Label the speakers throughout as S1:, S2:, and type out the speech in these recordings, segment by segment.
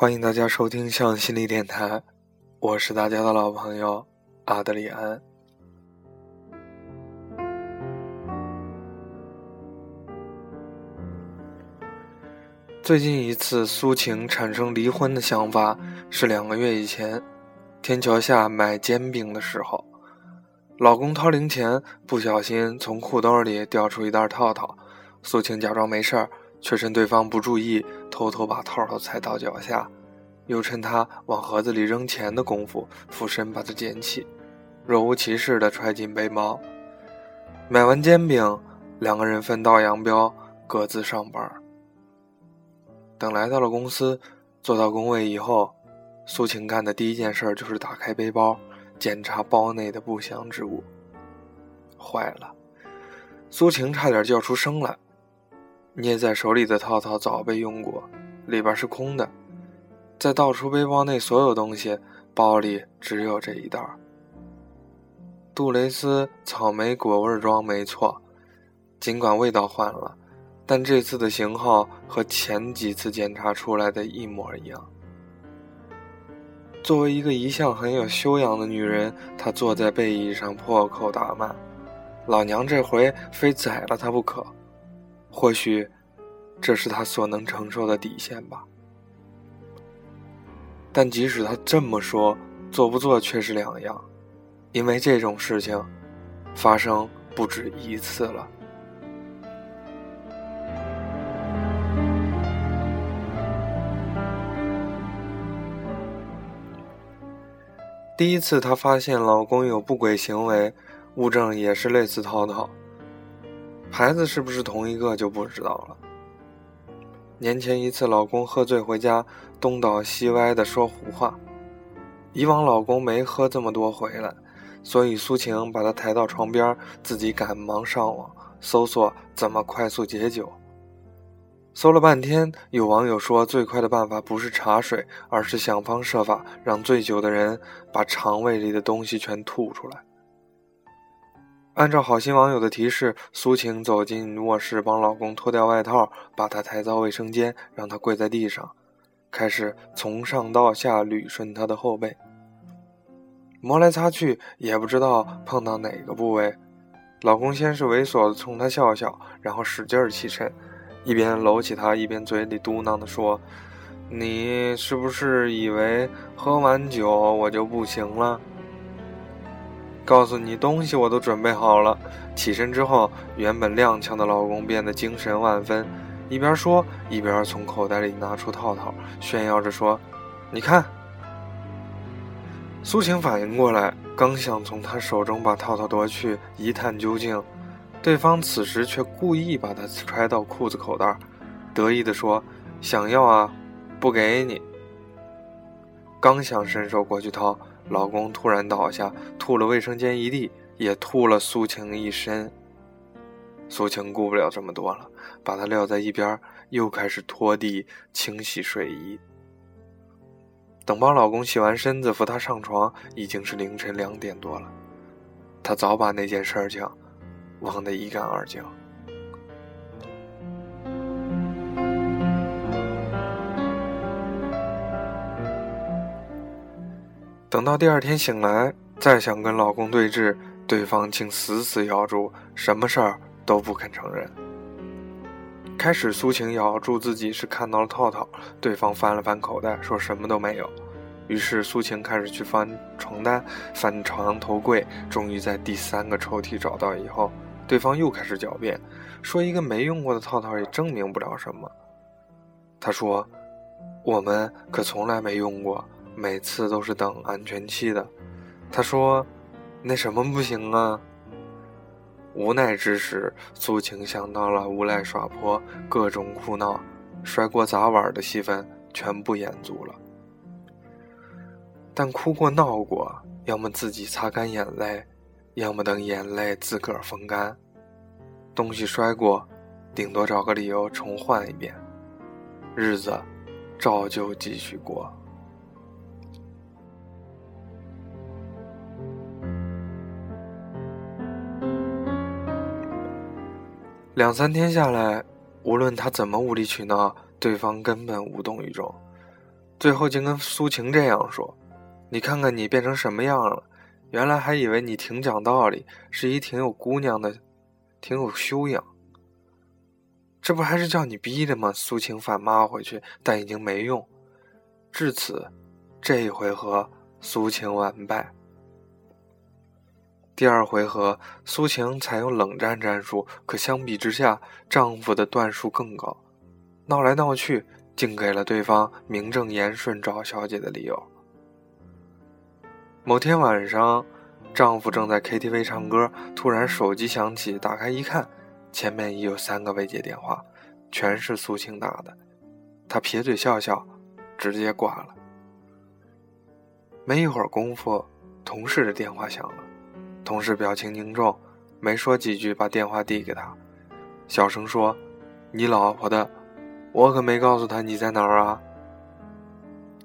S1: 欢迎大家收听向心理电台，我是大家的老朋友阿德里安。最近一次苏晴产生离婚的想法是两个月以前，天桥下买煎饼的时候，老公掏零钱，不小心从裤兜里掉出一袋套套，苏晴假装没事儿，却趁对方不注意，偷偷把套套踩到脚下，又趁他往盒子里扔钱的功夫，俯身把它捡起，若无其事地揣进背包。买完煎饼，两个人分道扬镳，各自上班。等来到了公司，坐到工位以后，苏晴干的第一件事就是打开背包，检查包内的不祥之物。坏了，苏晴差点叫出声来。捏在手里的套套早被用过，里边是空的。再倒出背包内所有东西，包里只有这一袋。杜蕾斯草莓果味装没错，尽管味道换了。但这次的型号和前几次检查出来的一模一样。作为一个一向很有修养的女人，她坐在背椅上破口大骂：“老娘这回非宰了他不可！”或许，这是她所能承受的底线吧。但即使她这么说，做不做却是两样，因为这种事情发生不止一次了。第一次，她发现老公有不轨行为，物证也是类似套套，牌子是不是同一个就不知道了。年前一次，老公喝醉回家，东倒西歪的说胡话。以往老公没喝这么多回来，所以苏晴把他抬到床边，自己赶忙上网搜索怎么快速解酒。搜了半天，有网友说，最快的办法不是茶水，而是想方设法让醉酒的人把肠胃里的东西全吐出来。按照好心网友的提示，苏晴走进卧室，帮老公脱掉外套，把他抬到卫生间，让他跪在地上，开始从上到下捋顺他的后背，磨来擦去，也不知道碰到哪个部位。老公先是猥琐的冲他笑笑，然后使劲儿起身。一边搂起她，一边嘴里嘟囔的说：“你是不是以为喝完酒我就不行了？告诉你，东西我都准备好了。”起身之后，原本踉跄的老公变得精神万分，一边说一边从口袋里拿出套套，炫耀着说：“你看。”苏晴反应过来，刚想从他手中把套套夺去，一探究竟。对方此时却故意把它揣到裤子口袋，得意地说：“想要啊，不给你。”刚想伸手过去掏，老公突然倒下，吐了卫生间一地，也吐了苏晴一身。苏晴顾不了这么多了，把他撂在一边，又开始拖地、清洗睡衣。等帮老公洗完身子，扶他上床，已经是凌晨两点多了。她早把那件事情。忘得一干二净。等到第二天醒来，再想跟老公对峙，对方竟死死咬住，什么事儿都不肯承认。开始，苏晴咬住自己是看到了套套，对方翻了翻口袋，说什么都没有。于是，苏晴开始去翻床单，翻床头柜，终于在第三个抽屉找到以后。对方又开始狡辩，说一个没用过的套套也证明不了什么。他说：“我们可从来没用过，每次都是等安全期的。”他说：“那什么不行啊？”无奈之时，苏晴想到了无赖耍泼、各种哭闹、摔锅砸碗的戏份，全部演足了。但哭过闹过，要么自己擦干眼泪。要么等眼泪自个儿风干，东西摔过，顶多找个理由重换一遍，日子照旧继续过。两三天下来，无论他怎么无理取闹，对方根本无动于衷。最后竟跟苏晴这样说：“你看看你变成什么样了？原来还以为你挺讲道理，是一挺有姑娘的，挺有修养。这不还是叫你逼的吗？”苏晴反骂回去，但已经没用。至此，这一回合苏晴完败。第二回合，苏晴采用冷战战术，可相比之下，丈夫的段数更高。闹来闹去，竟给了对方名正言顺找小姐的理由。某天晚上，丈夫正在 KTV 唱歌，突然手机响起，打开一看，前面已有三个未接电话，全是苏晴打的。他撇嘴笑笑，直接挂了。没一会儿功夫，同事的电话响了，同事表情凝重，没说几句，把电话递给他，小声说：“你老婆的。”我可没告诉他你在哪儿啊。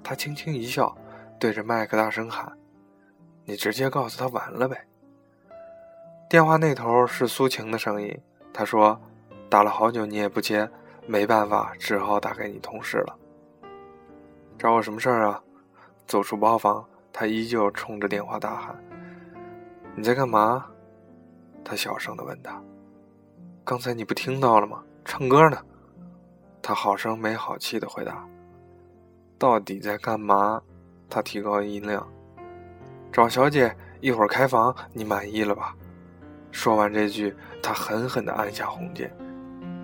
S1: 他轻轻一笑，对着麦克大声喊：“你直接告诉他完了呗。”电话那头是苏晴的声音，她说：“打了好久你也不接，没办法，只好打给你同事了。”找我什么事儿啊？走出包房，他依旧冲着电话大喊：“你在干嘛？”他小声的问他：“刚才你不听到了吗？唱歌呢。”他好声没好气的回答：“到底在干嘛？”他提高音量：“找小姐，一会儿开房，你满意了吧？”说完这句，他狠狠的按下红键，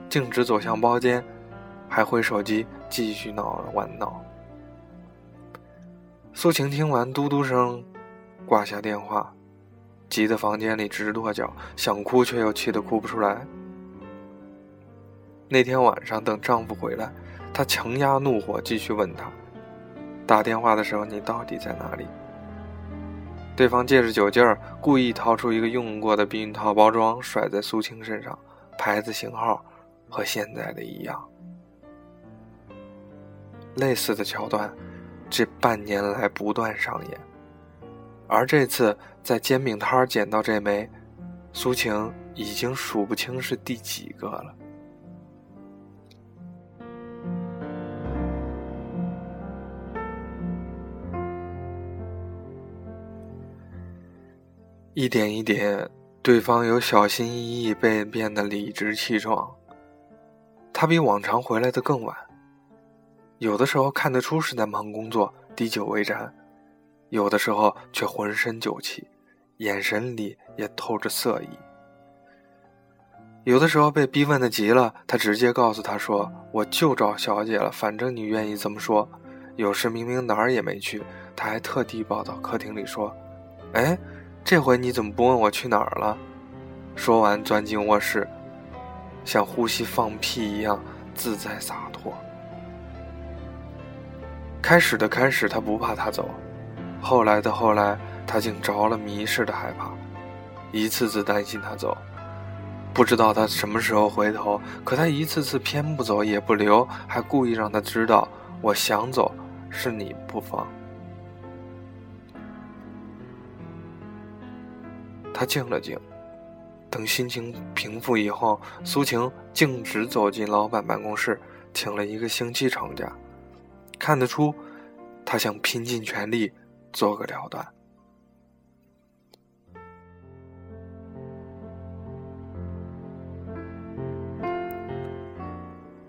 S1: 径直走向包间，还挥手机继续闹玩闹。苏晴听完，嘟嘟声，挂下电话，急得房间里直跺脚，想哭却又气得哭不出来。那天晚上，等丈夫回来，她强压怒火，继续问他：“打电话的时候，你到底在哪里？”对方借着酒劲儿，故意掏出一个用过的避孕套包装，甩在苏青身上，牌子型号和现在的一样。类似的桥段，这半年来不断上演。而这次在煎饼摊儿捡到这枚，苏晴已经数不清是第几个了。一点一点，对方由小心翼翼被变得理直气壮。他比往常回来的更晚，有的时候看得出是在忙工作，滴酒未沾；有的时候却浑身酒气，眼神里也透着色意。有的时候被逼问的急了，他直接告诉他说：“我就找小姐了，反正你愿意这么说。”有时明明哪儿也没去，他还特地跑到客厅里说：“哎。”这回你怎么不问我去哪儿了？说完，钻进卧室，像呼吸放屁一样自在洒脱。开始的开始，他不怕他走；后来的后来，他竟着了迷似的害怕，一次次担心他走，不知道他什么时候回头。可他一次次偏不走，也不留，还故意让他知道，我想走，是你不放。他静了静，等心情平复以后，苏晴径直走进老板办公室，请了一个星期长假。看得出，他想拼尽全力做个了断。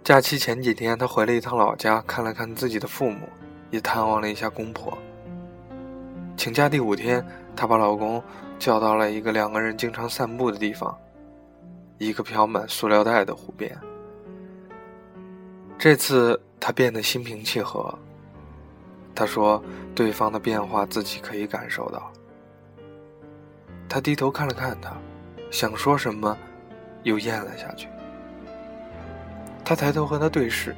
S1: 假期前几天，他回了一趟老家，看了看自己的父母，也探望了一下公婆。请假第五天，她把老公叫到了一个两个人经常散步的地方，一个飘满塑料袋的湖边。这次她变得心平气和。他说：“对方的变化自己可以感受到。”他低头看了看他，想说什么，又咽了下去。他抬头和他对视，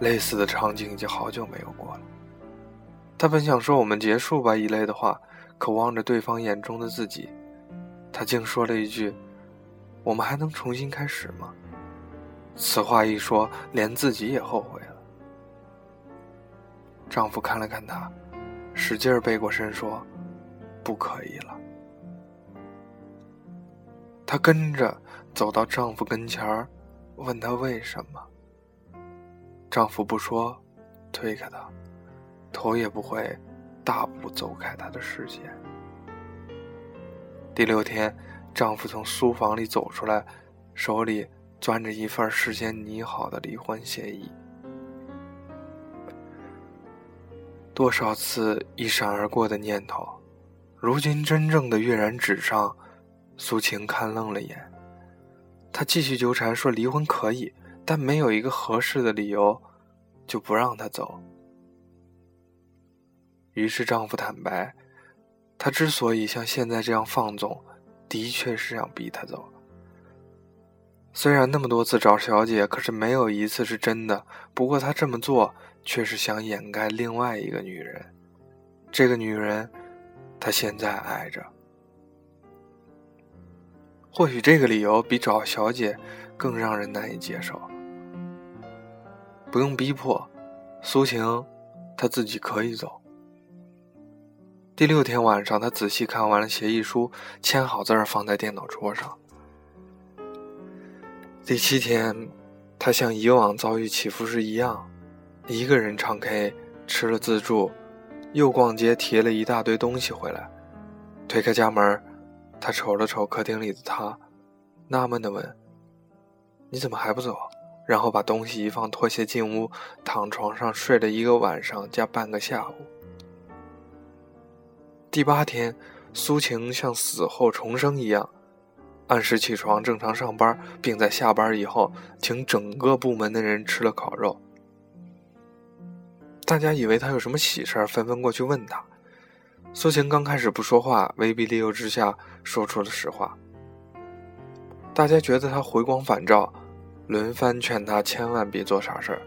S1: 类似的场景已经好久没有过了。他本想说“我们结束吧”一类的话，可望着对方眼中的自己，他竟说了一句：“我们还能重新开始吗？”此话一说，连自己也后悔了。丈夫看了看她，使劲背过身说：“不可以了。”她跟着走到丈夫跟前儿，问他为什么。丈夫不说，推开她。头也不回，大步走开她的视线。第六天，丈夫从书房里走出来，手里攥着一份事先拟好的离婚协议。多少次一闪而过的念头，如今真正的跃然纸上。苏晴看愣了眼，她继续纠缠说离婚可以，但没有一个合适的理由，就不让他走。于是丈夫坦白，他之所以像现在这样放纵，的确是想逼她走。虽然那么多次找小姐，可是没有一次是真的。不过他这么做，却是想掩盖另外一个女人。这个女人，他现在爱着。或许这个理由比找小姐更让人难以接受。不用逼迫，苏晴，她自己可以走。第六天晚上，她仔细看完了协议书，签好字儿放在电脑桌上。第七天，她像以往遭遇起伏时一样，一个人唱 K，吃了自助，又逛街提了一大堆东西回来，推开家门。他瞅了瞅客厅里的他，纳闷地问：“你怎么还不走？”然后把东西一放，拖鞋进屋，躺床上睡了一个晚上加半个下午。第八天，苏晴像死后重生一样，按时起床，正常上班，并在下班以后请整个部门的人吃了烤肉。大家以为他有什么喜事儿，纷纷过去问他。苏晴刚开始不说话，威逼利诱之下说出了实话。大家觉得他回光返照，轮番劝他千万别做傻事儿。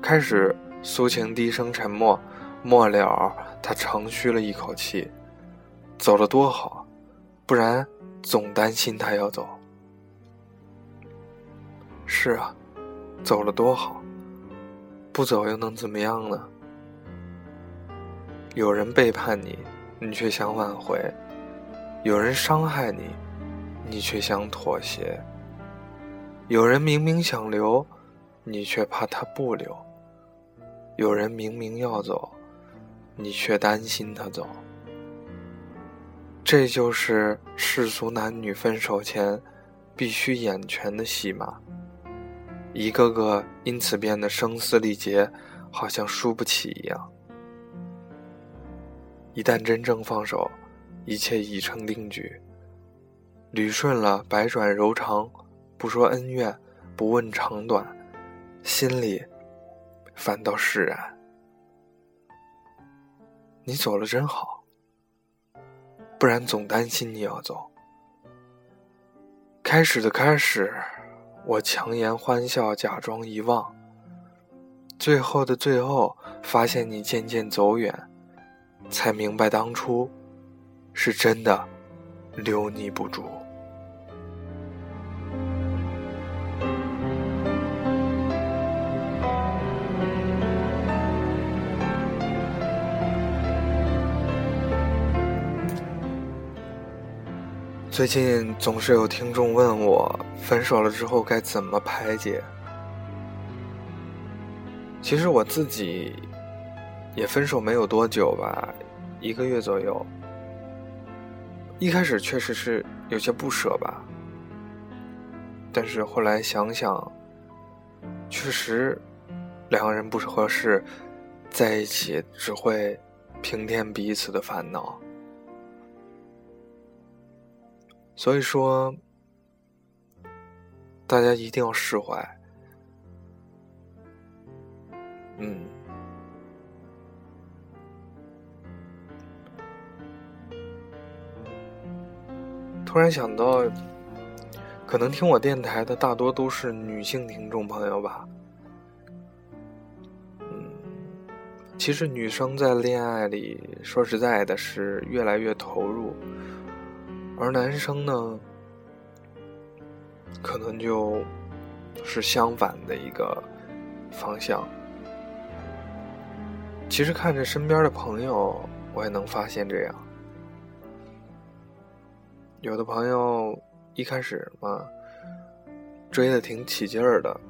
S1: 开始，苏晴低声沉默，末了，他长吁了一口气：“走了多好，不然总担心他要走。”是啊，走了多好，不走又能怎么样呢？有人背叛你，你却想挽回；有人伤害你，你却想妥协；有人明明想留，你却怕他不留；有人明明要走，你却担心他走。这就是世俗男女分手前必须演全的戏码，一个个因此变得声嘶力竭，好像输不起一样。一旦真正放手，一切已成定局。捋顺了，百转柔肠，不说恩怨，不问长短，心里反倒释然。你走了真好，不然总担心你要走。开始的开始，我强颜欢笑，假装遗忘。最后的最后，发现你渐渐走远。才明白当初是真的留你不住。最近总是有听众问我，分手了之后该怎么排解？其实我自己。也分手没有多久吧，一个月左右。一开始确实是有些不舍吧，但是后来想想，确实两个人不合适，在一起只会平添彼此的烦恼。所以说，大家一定要释怀。嗯。突然想到，可能听我电台的大多都是女性听众朋友吧。嗯，其实女生在恋爱里，说实在的，是越来越投入，而男生呢，可能就是相反的一个方向。其实看着身边的朋友，我也能发现这样。有的朋友一开始嘛追的挺起劲儿的，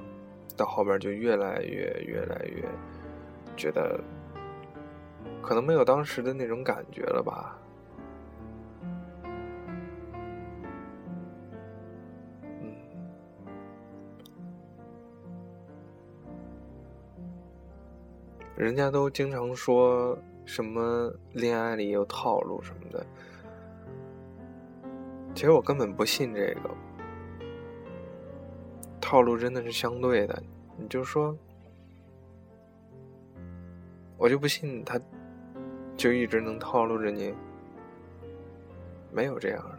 S1: 到后边就越来越越来越觉得可能没有当时的那种感觉了吧。人家都经常说什么恋爱里有套路什么的，其实我根本不信这个。套路真的是相对的，你就说，我就不信他，就一直能套路着你，没有这样的，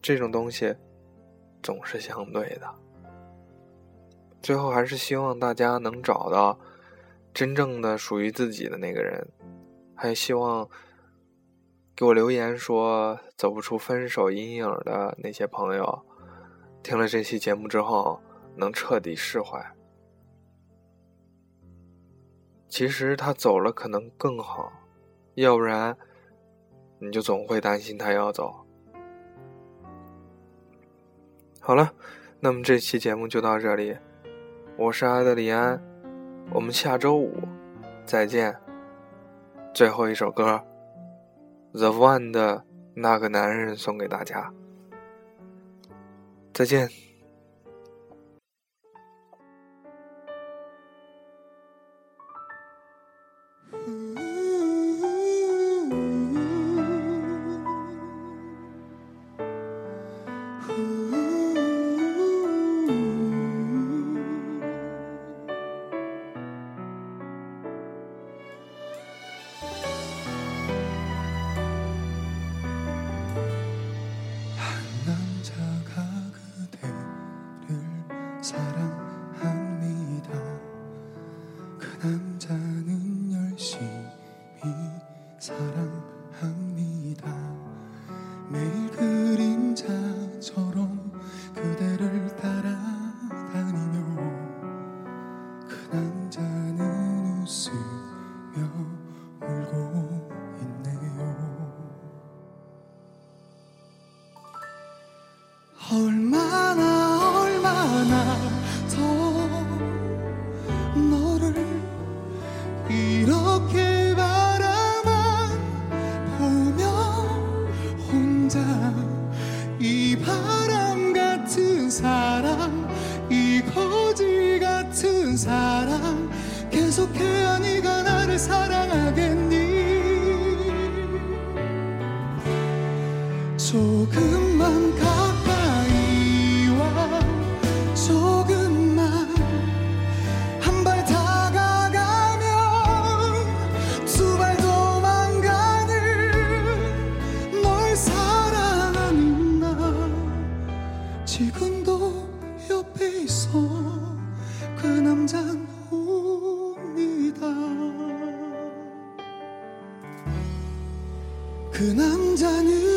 S1: 这种东西总是相对的。最后还是希望大家能找到真正的属于自己的那个人，还希望给我留言说走不出分手阴影的那些朋友。听了这期节目之后，能彻底释怀。其实他走了可能更好，要不然你就总会担心他要走。好了，那么这期节目就到这里，我是阿德里安，我们下周五再见。最后一首歌，The One 的那个男人送给大家。再见。
S2: broken. 그 남자는